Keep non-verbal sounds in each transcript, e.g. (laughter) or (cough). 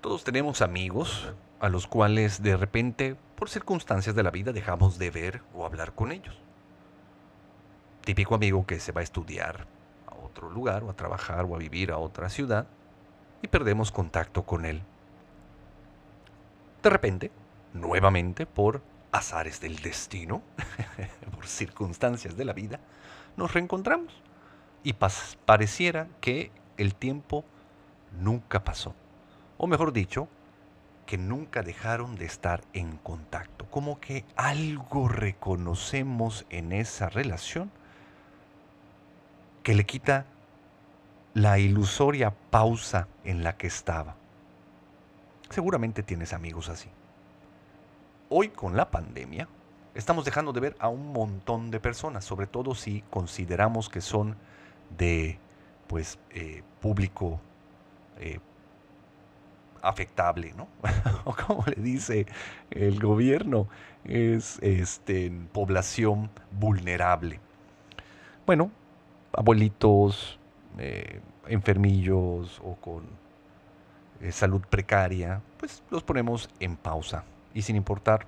Todos tenemos amigos a los cuales de repente, por circunstancias de la vida, dejamos de ver o hablar con ellos. Típico amigo que se va a estudiar a otro lugar o a trabajar o a vivir a otra ciudad y perdemos contacto con él. De repente, nuevamente por azares del destino, (laughs) por circunstancias de la vida, nos reencontramos y pareciera que el tiempo nunca pasó o mejor dicho, que nunca dejaron de estar en contacto. Como que algo reconocemos en esa relación que le quita la ilusoria pausa en la que estaba. Seguramente tienes amigos así. Hoy con la pandemia estamos dejando de ver a un montón de personas, sobre todo si consideramos que son de pues eh, público eh, afectable, ¿no? (laughs) o como le dice el gobierno, es este, población vulnerable. Bueno, abuelitos, eh, enfermillos o con eh, salud precaria, pues los ponemos en pausa y sin importar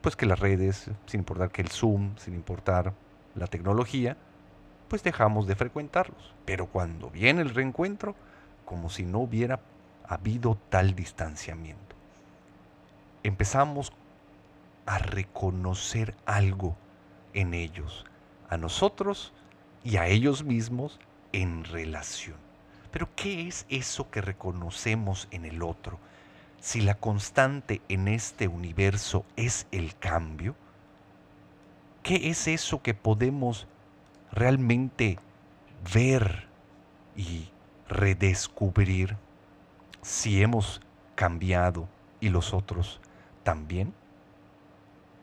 pues que las redes, sin importar que el Zoom, sin importar la tecnología, pues dejamos de frecuentarlos. Pero cuando viene el reencuentro, como si no hubiera habido tal distanciamiento. Empezamos a reconocer algo en ellos, a nosotros y a ellos mismos en relación. Pero ¿qué es eso que reconocemos en el otro? Si la constante en este universo es el cambio, ¿qué es eso que podemos realmente ver y redescubrir? Si hemos cambiado y los otros también?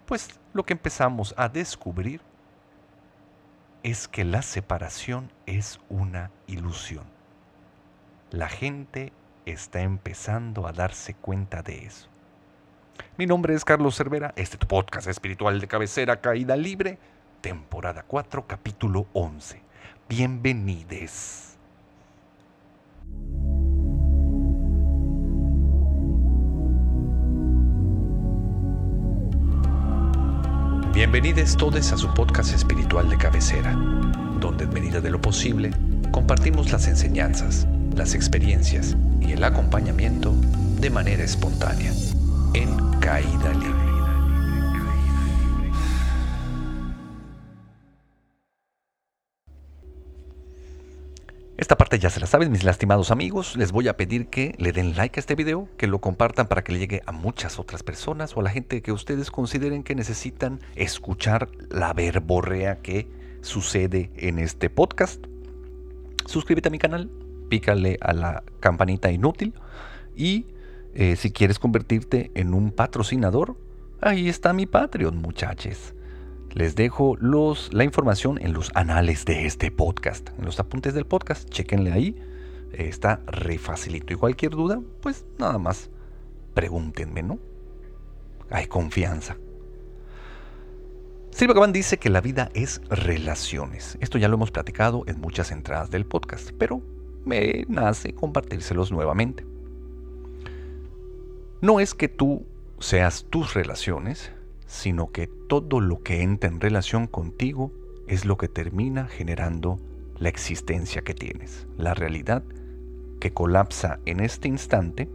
Pues lo que empezamos a descubrir es que la separación es una ilusión. La gente está empezando a darse cuenta de eso. Mi nombre es Carlos Cervera, este es tu podcast espiritual de cabecera Caída Libre, temporada 4, capítulo 11. Bienvenides. Bienvenidos todos a su podcast espiritual de cabecera, donde en medida de lo posible compartimos las enseñanzas, las experiencias y el acompañamiento de manera espontánea, en caída libre. Esta parte ya se la saben, mis lastimados amigos. Les voy a pedir que le den like a este video, que lo compartan para que le llegue a muchas otras personas o a la gente que ustedes consideren que necesitan escuchar la verborrea que sucede en este podcast. Suscríbete a mi canal, pícale a la campanita inútil y eh, si quieres convertirte en un patrocinador, ahí está mi Patreon, muchachos. Les dejo los, la información en los anales de este podcast, en los apuntes del podcast. Chequenle ahí. Está re facilito. Y cualquier duda, pues nada más pregúntenme, ¿no? Hay confianza. Silva Gabán dice que la vida es relaciones. Esto ya lo hemos platicado en muchas entradas del podcast, pero me nace compartírselos nuevamente. No es que tú seas tus relaciones, sino que todo lo que entra en relación contigo es lo que termina generando la existencia que tienes. La realidad que colapsa en este instante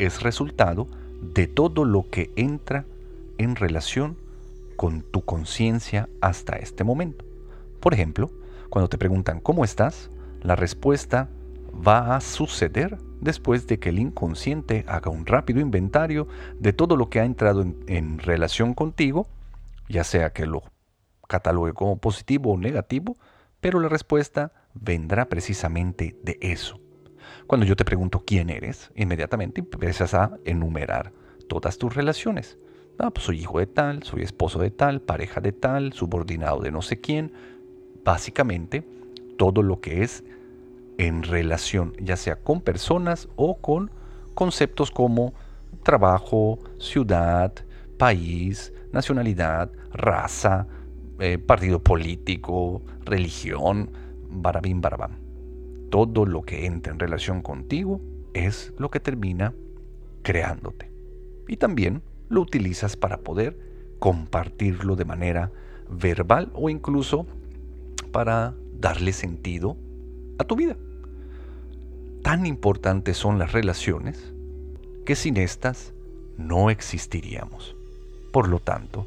es resultado de todo lo que entra en relación con tu conciencia hasta este momento. Por ejemplo, cuando te preguntan ¿cómo estás? La respuesta va a suceder después de que el inconsciente haga un rápido inventario de todo lo que ha entrado en, relación contigo, ya sea que lo catalogue como positivo o negativo, pero la respuesta vendrá precisamente de eso. Cuando yo te pregunto quién eres, inmediatamente empiezas a enumerar todas tus relaciones. Ah, pues soy hijo de tal, soy esposo de tal, pareja de tal, subordinado de no sé quién. Básicamente, todo lo que es en relación, ya sea con personas o con conceptos como trabajo, ciudad, país, nacionalidad, raza, eh, partido político, religión, barabín, barabam. Todo lo que entra en relación contigo es lo que termina creándote. Y también lo utilizas para poder compartirlo de manera verbal o incluso para darle sentido a tu vida. Tan importantes son las relaciones que sin estas no existiríamos. Por lo tanto,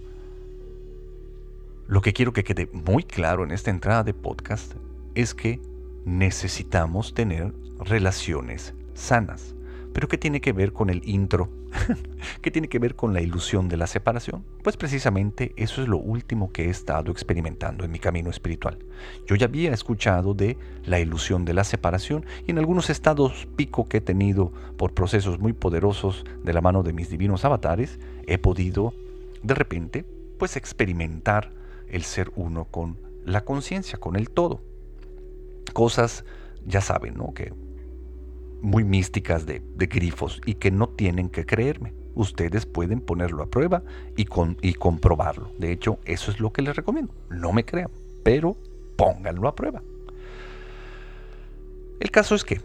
lo que quiero que quede muy claro en esta entrada de podcast es que necesitamos tener relaciones sanas. Pero ¿qué tiene que ver con el intro? (laughs) ¿Qué tiene que ver con la ilusión de la separación? Pues precisamente eso es lo último que he estado experimentando en mi camino espiritual. Yo ya había escuchado de la ilusión de la separación y en algunos estados pico que he tenido por procesos muy poderosos de la mano de mis divinos avatares, he podido de repente pues experimentar el ser uno con la conciencia, con el todo. Cosas, ya saben, ¿no? Que muy místicas de, grifos y que no tienen que creerme. Ustedes pueden ponerlo a prueba y, y comprobarlo. De hecho, eso es lo que les recomiendo. No me crean, pero pónganlo a prueba. El caso es que,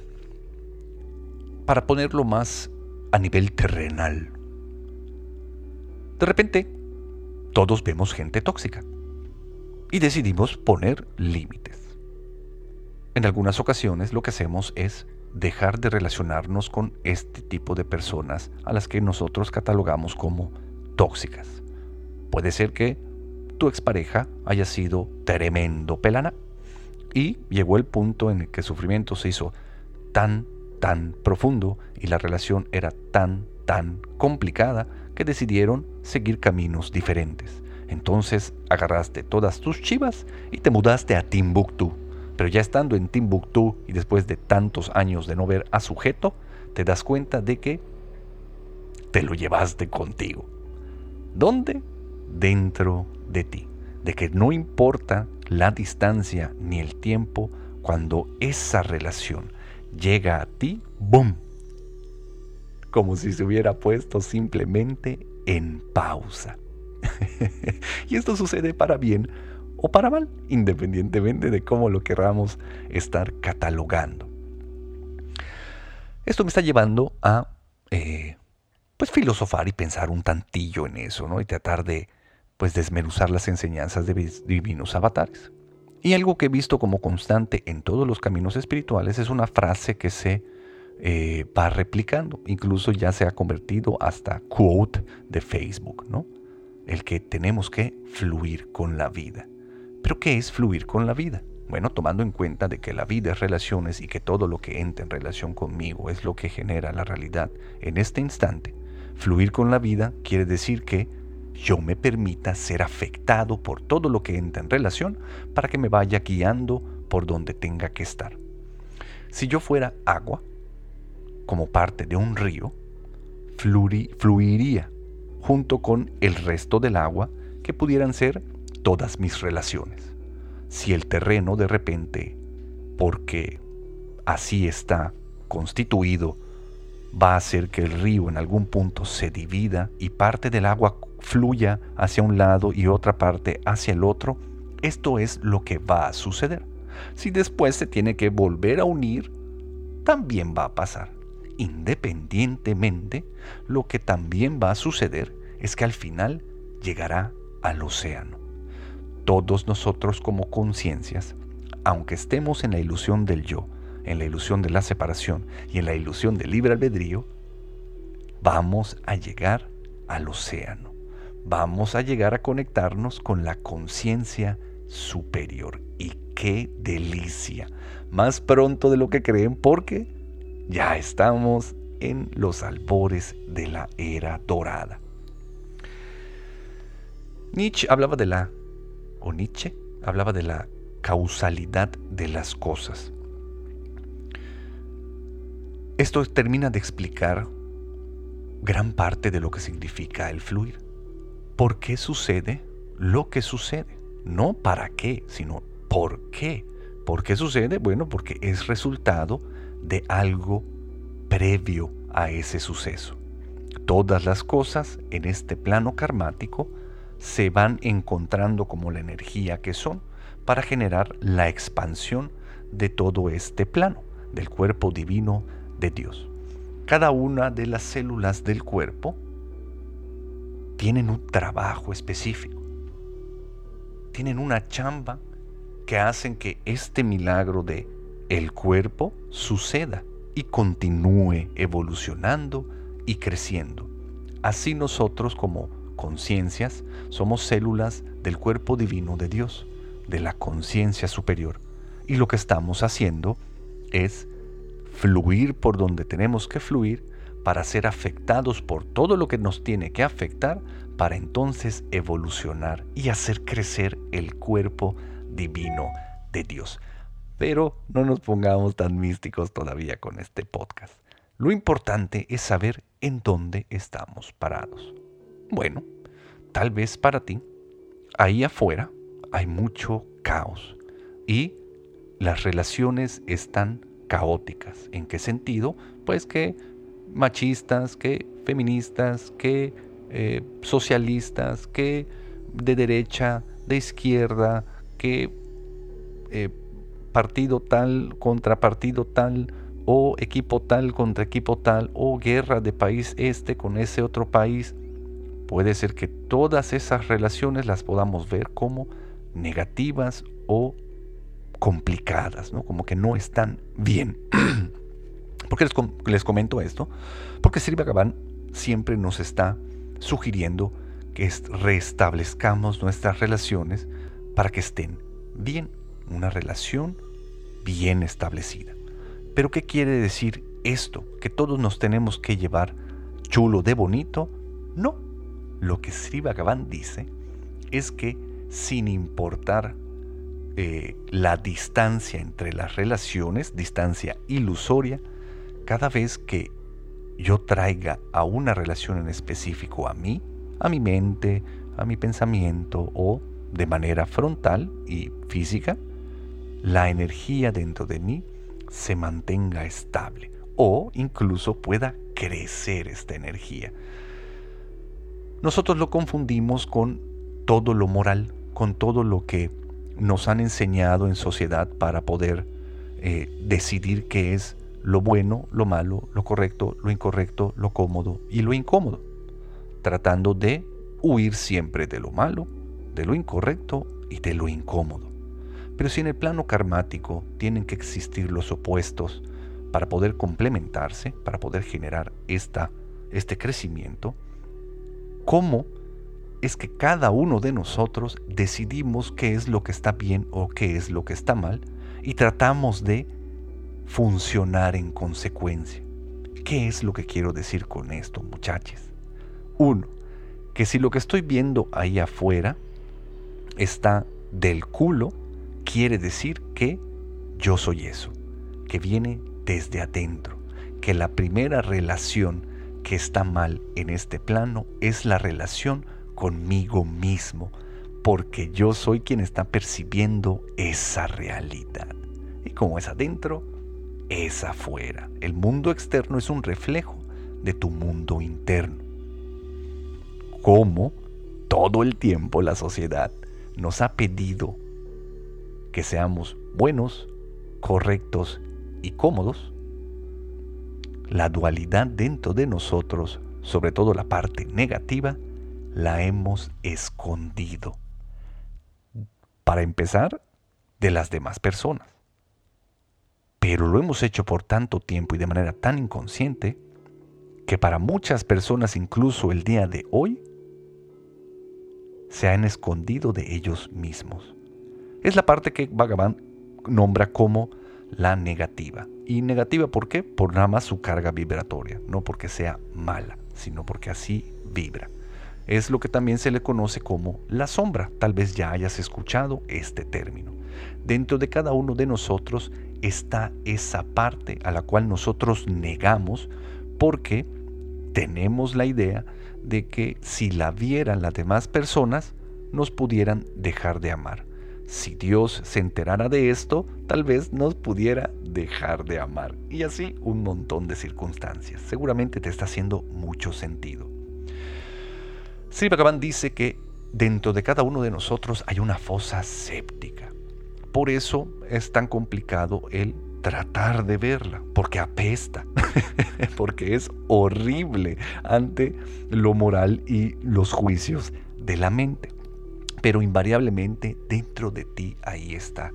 para ponerlo más a nivel terrenal, de repente todos vemos gente tóxica y decidimos poner límites. En algunas ocasiones lo que hacemos es dejar de relacionarnos con este tipo de personas a las que nosotros catalogamos como tóxicas. Puede ser que tu expareja haya sido tremendo pelana y llegó el punto en el que el sufrimiento se hizo tan, tan profundo y la relación era tan, tan complicada que decidieron seguir caminos diferentes. Entonces agarraste todas tus chivas y te mudaste a Timbuktu pero ya estando en Timbuktu y después de tantos años de no ver a sujeto, te das cuenta de que te lo llevaste contigo. ¿Dónde? Dentro de ti. De que no importa la distancia ni el tiempo, cuando esa relación llega a ti, ¡boom! Como si se hubiera puesto simplemente en pausa. (laughs) y esto sucede para bien o para mal, independientemente de cómo lo querramos estar catalogando. Esto me está llevando a eh, pues filosofar y pensar un tantillo en eso, ¿no? Y tratar de pues desmenuzar las enseñanzas de divinos avatares. Y algo que he visto como constante en todos los caminos espirituales es una frase que se eh, va replicando. Incluso ya se ha convertido hasta quote de Facebook, ¿no? El que tenemos que fluir con la vida. Pero ¿qué es fluir con la vida? Bueno, tomando en cuenta de que la vida es relaciones y que todo lo que entra en relación conmigo es lo que genera la realidad en este instante, fluir con la vida quiere decir que yo me permita ser afectado por todo lo que entra en relación para que me vaya guiando por donde tenga que estar. Si yo fuera agua, como parte de un río, fluiría junto con el resto del agua que pudieran ser todas mis relaciones. Si el terreno de repente, porque así está constituido, va a hacer que el río en algún punto se divida y parte del agua fluya hacia un lado y otra parte hacia el otro, esto es lo que va a suceder. Si después se tiene que volver a unir, también va a pasar. Independientemente, lo que también va a suceder es que al final llegará al océano todos nosotros como conciencias, aunque estemos en la ilusión del yo, en la ilusión de la separación y en la ilusión del libre albedrío, vamos a llegar al océano. Vamos a llegar a conectarnos con la conciencia superior. Y qué delicia. Más pronto de lo que creen porque ya estamos en los albores de la era dorada. Nietzsche hablaba de la Nietzsche hablaba de la causalidad de las cosas. Esto termina de explicar gran parte de lo que significa el fluir. ¿Por qué sucede lo que sucede? No para qué, sino por qué. ¿Por qué sucede? Bueno, porque es resultado de algo previo a ese suceso. Todas las cosas en este plano karmático se van encontrando como la energía que son para generar la expansión de todo este plano, del cuerpo divino de Dios. cada una de las células del cuerpo tienen un trabajo específico. Tienen una chamba que hacen que este milagro de el cuerpo suceda y continúe evolucionando y creciendo. Así nosotros como conciencias somos células del cuerpo divino de Dios, de la conciencia superior. Y lo que estamos haciendo es fluir por donde tenemos que fluir para ser afectados por todo lo que nos tiene que afectar para entonces evolucionar y hacer crecer el cuerpo divino de Dios. Pero no nos pongamos tan místicos todavía con este podcast. Lo importante es saber en dónde estamos parados. Bueno, tal vez para ti, ahí afuera hay mucho caos y las relaciones están caóticas. ¿En qué sentido? Pues que machistas, que feministas, que eh, socialistas, que de derecha, de izquierda, que eh, partido tal contra partido tal, o equipo tal contra equipo tal, o guerra de país este con ese otro país. Puede ser que todas esas relaciones las podamos ver como negativas o complicadas, ¿no? como que no están bien. (clears throat) ¿Por qué les, comento esto? Porque Sri Bhagavan siempre nos está sugiriendo que restablezcamos nuestras relaciones para que estén bien, una relación bien establecida. Pero ¿qué quiere decir esto? ¿Que todos nos tenemos que llevar chulo de bonito? No. Lo que Sri Bhagavan dice es que sin importar eh, la distancia entre las relaciones, distancia ilusoria, cada vez que yo traiga a una relación en específico a mí, a mi mente, a mi pensamiento o de manera frontal y física, la energía dentro de mí se mantenga estable o incluso pueda crecer esta energía. Nosotros lo confundimos con todo lo moral, con todo lo que nos han enseñado en sociedad para poder eh, decidir qué es lo bueno, lo malo, lo correcto, lo incorrecto, lo cómodo y lo incómodo, tratando de huir siempre de lo malo, de lo incorrecto y de lo incómodo. Pero si en el plano karmático tienen que existir los opuestos para poder complementarse, para poder generar esta, este crecimiento, ¿cómo es que cada uno de nosotros decidimos qué es lo que está bien o qué es lo que está mal y tratamos de funcionar en consecuencia. ¿Qué es lo que quiero decir con esto, muchachos? Uno, que si lo que estoy viendo ahí afuera está del culo, quiere decir que yo soy eso, que viene desde adentro, que la primera relación que está mal en este plano es la relación conmigo mismo, porque yo soy quien está percibiendo esa realidad. Y como es adentro, es afuera. El mundo externo es un reflejo de tu mundo interno. Como todo el tiempo la sociedad nos ha pedido que seamos buenos, correctos y cómodos, la dualidad dentro de nosotros, sobre todo la parte negativa, la hemos escondido. Para empezar, de las demás personas. Pero lo hemos hecho por tanto tiempo y de manera tan inconsciente que para muchas personas incluso el día de hoy se han escondido de ellos mismos. Es la parte que Bhagavan nombra como la negativa. ¿Y negativa por qué? Por nada más su carga vibratoria, no porque sea mala, sino porque así vibra es lo que también se le conoce como la sombra. Tal vez ya hayas escuchado este término. Dentro de cada uno de nosotros está esa parte a la cual nosotros negamos porque tenemos la idea de que si la vieran las demás personas, nos pudieran dejar de amar. Si Dios se enterara de esto, tal vez nos pudiera dejar de amar. Y así un montón de circunstancias. Seguramente te está haciendo mucho sentido. Sri Bhagavan dice que dentro de cada uno de nosotros hay una fosa séptica. Por eso es tan complicado el tratar de verla, porque apesta, (laughs) porque es horrible ante lo moral y los juicios de la mente. Pero invariablemente dentro de ti ahí está.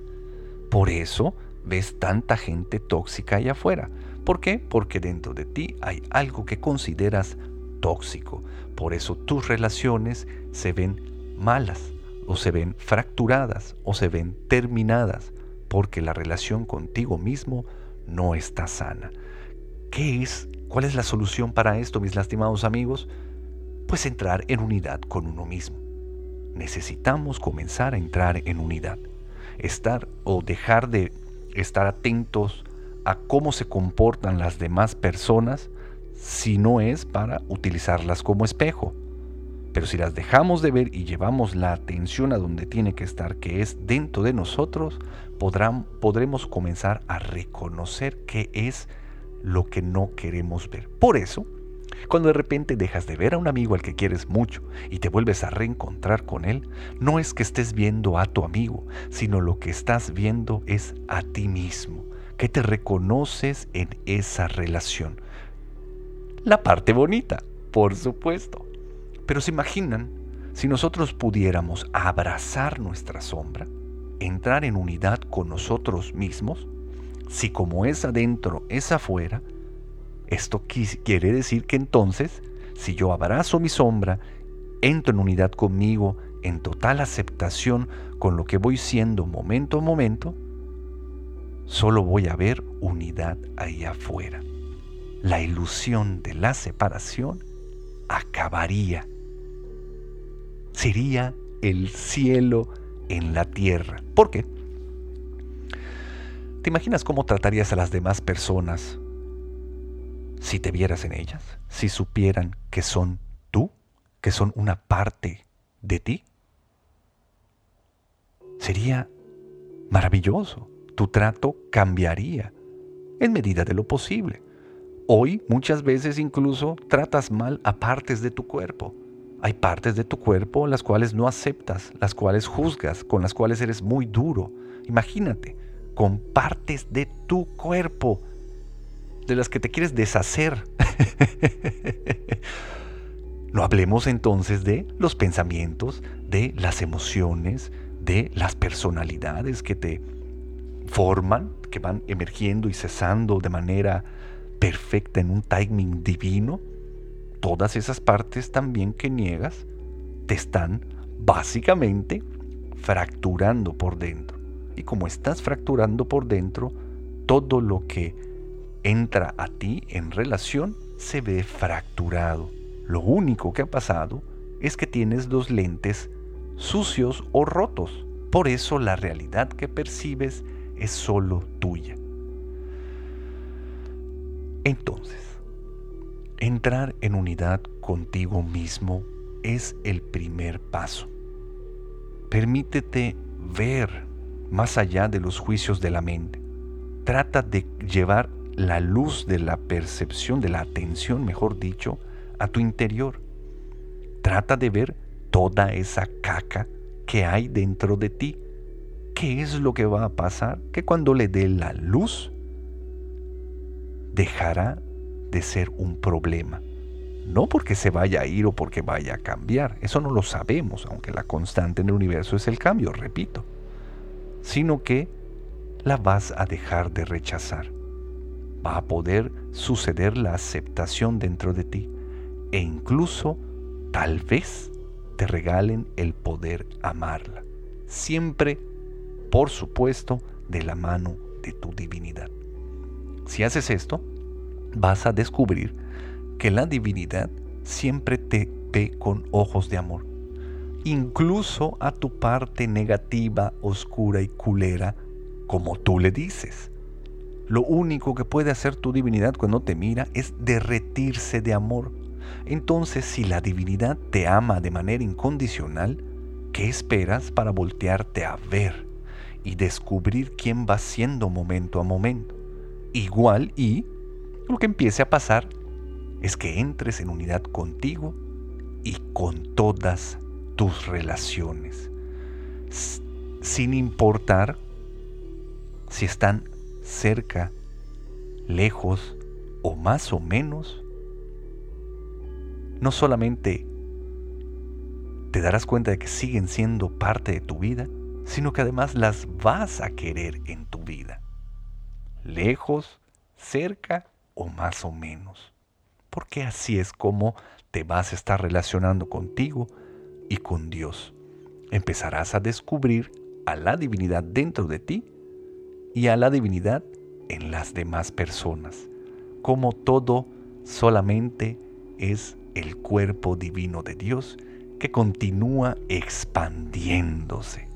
Por eso ves tanta gente tóxica allá afuera. ¿Por qué? Porque dentro de ti hay algo que consideras tóxico. Por eso tus relaciones se ven malas o se ven fracturadas o se ven terminadas porque la relación contigo mismo no está sana. ¿Qué es? ¿Cuál es la solución para esto, mis lastimados amigos? Pues entrar en unidad con uno mismo. Necesitamos comenzar a entrar en unidad. Estar o dejar de estar atentos a cómo se comportan las demás personas si no es para utilizarlas como espejo. Pero si las dejamos de ver y llevamos la atención a donde tiene que estar, que es dentro de nosotros, podremos comenzar a reconocer qué es lo que no queremos ver. Por eso, cuando de repente dejas de ver a un amigo al que quieres mucho y te vuelves a reencontrar con él, no es que estés viendo a tu amigo, sino lo que estás viendo es a ti mismo, que te reconoces en esa relación. La parte bonita, por supuesto. Pero se imaginan si nosotros pudiéramos abrazar nuestra sombra, entrar en unidad con nosotros mismos, si como es adentro es afuera, esto quiere decir que entonces, si yo abrazo mi sombra, entro en unidad conmigo, en total aceptación con lo que voy siendo momento a momento, solo voy a ver unidad ahí afuera. La ilusión de la separación acabaría sería el cielo en la tierra. ¿Por qué? ¿Te imaginas cómo tratarías a las demás personas si te vieras en ellas? Si supieran que son tú, que son una parte de ti. Sería maravilloso. Tu trato cambiaría en medida de lo posible. Hoy muchas veces incluso tratas mal a partes de tu cuerpo hay partes de tu cuerpo las cuales no aceptas, las cuales juzgas, con las cuales eres muy duro. Imagínate, con partes de tu cuerpo de las que te quieres deshacer. (laughs) no hablemos entonces de los pensamientos, de las emociones, de las personalidades que te forman, que van emergiendo y cesando de manera perfecta en un timing divino todas esas partes también que niegas te están básicamente fracturando por dentro. Y como estás fracturando por dentro, todo lo que entra a ti en relación se ve fracturado. Lo único que ha pasado es que tienes dos lentes sucios o rotos. Por eso la realidad que percibes es solo tuya. Entonces, Entrar en unidad contigo mismo es el primer paso. Permítete ver más allá de los juicios de la mente. Trata de llevar la luz de la percepción, de la atención, mejor dicho, a tu interior. Trata de ver toda esa caca que hay dentro de ti. ¿Qué es lo que va a pasar? Que cuando le dé la luz, dejará de ser un problema. No porque se vaya a ir o porque vaya a cambiar, eso no lo sabemos, aunque la constante en el universo es el cambio, repito, sino que la vas a dejar de rechazar. Va a poder suceder la aceptación dentro de ti e incluso tal vez te regalen el poder amarla. Siempre, por supuesto, de la mano de tu divinidad. Si haces esto, vas a descubrir que la divinidad siempre te ve con ojos de amor, incluso a tu parte negativa, oscura y culera, como tú le dices. Lo único que puede hacer tu divinidad cuando te mira es derretirse de amor. Entonces, si la divinidad te ama de manera incondicional, ¿qué esperas para voltearte a ver y descubrir quién va siendo momento a momento? Igual y lo que empiece a pasar es que entres en unidad contigo y con todas tus relaciones, sin importar si están cerca, lejos o más o menos, no solamente te darás cuenta de que siguen siendo parte de tu vida, sino que además las vas a querer en tu vida. Lejos, cerca o más o menos. Porque así es como te vas a estar relacionando contigo y con Dios. Empezarás a descubrir a la divinidad dentro de ti y a la divinidad en las demás personas. Como todo solamente es el cuerpo divino de Dios que continúa expandiéndose.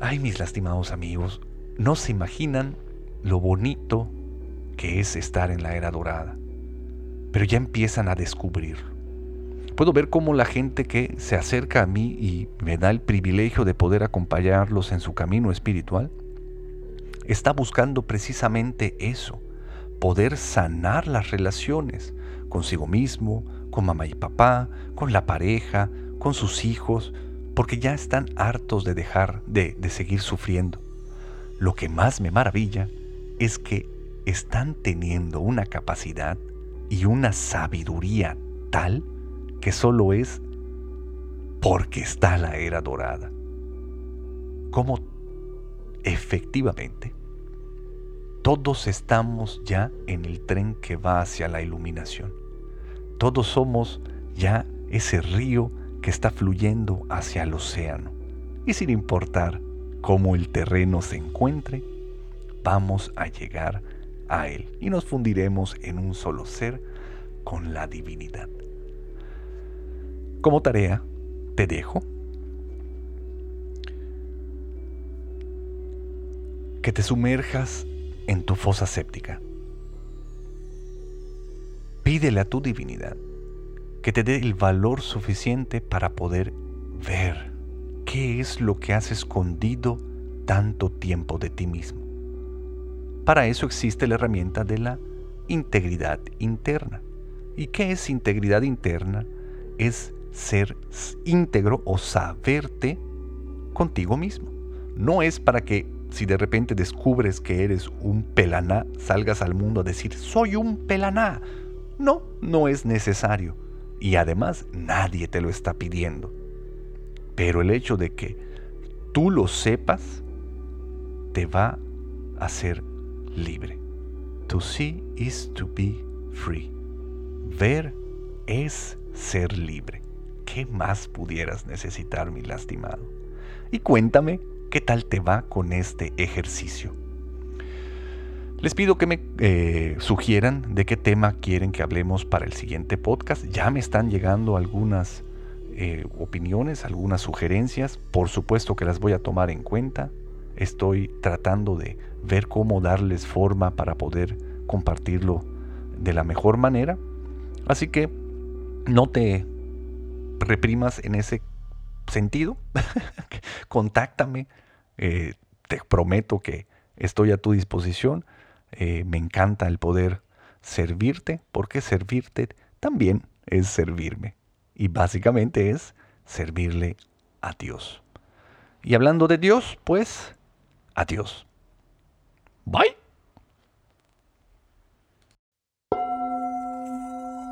Ay, mis lastimados amigos, no se imaginan lo bonito que es estar en la era dorada, pero ya empiezan a descubrirlo. Puedo ver cómo la gente que se acerca a mí y me da el privilegio de poder acompañarlos en su camino espiritual, está buscando precisamente eso, poder sanar las relaciones consigo mismo, con mamá y papá, con la pareja, con sus hijos, porque ya están hartos de dejar de, de seguir sufriendo. Lo que más me maravilla es que están teniendo una capacidad y una sabiduría tal que solo es porque está la era dorada. Como efectivamente todos estamos ya en el tren que va hacia la iluminación. Todos somos ya ese río que está fluyendo hacia el océano. Y sin importar cómo el terreno se encuentre, vamos a llegar a él y nos fundiremos en un solo ser con la divinidad. Como tarea, te dejo que te sumerjas en tu fosa séptica. Pídele a tu divinidad que te dé el valor suficiente para poder ver qué es lo que has escondido tanto tiempo de ti mismo. Para eso existe la herramienta de la integridad interna. ¿Y qué es integridad interna? Es ser íntegro o saberte contigo mismo. No es para que si de repente descubres que eres un pelaná, salgas al mundo a decir, soy un pelaná. No, no es necesario. Y además nadie te lo está pidiendo. Pero el hecho de que tú lo sepas te va a hacer libre. To see is to be free. Ver es ser libre. ¿Qué más pudieras necesitar, mi lastimado? Y cuéntame qué tal te va con este ejercicio. Les pido que me eh, sugieran de qué tema quieren que hablemos para el siguiente podcast. Ya me están llegando algunas eh, opiniones, algunas sugerencias. Por supuesto que las voy a tomar en cuenta. Estoy tratando de ver cómo darles forma para poder compartirlo de la mejor manera. Así que no te reprimas en ese sentido, (laughs) contáctame. Eh, te prometo que estoy a tu disposición. Eh, me encanta el poder servirte, porque servirte también es servirme. Y básicamente es servirle a Dios. Y hablando de Dios, pues, adiós. Bye.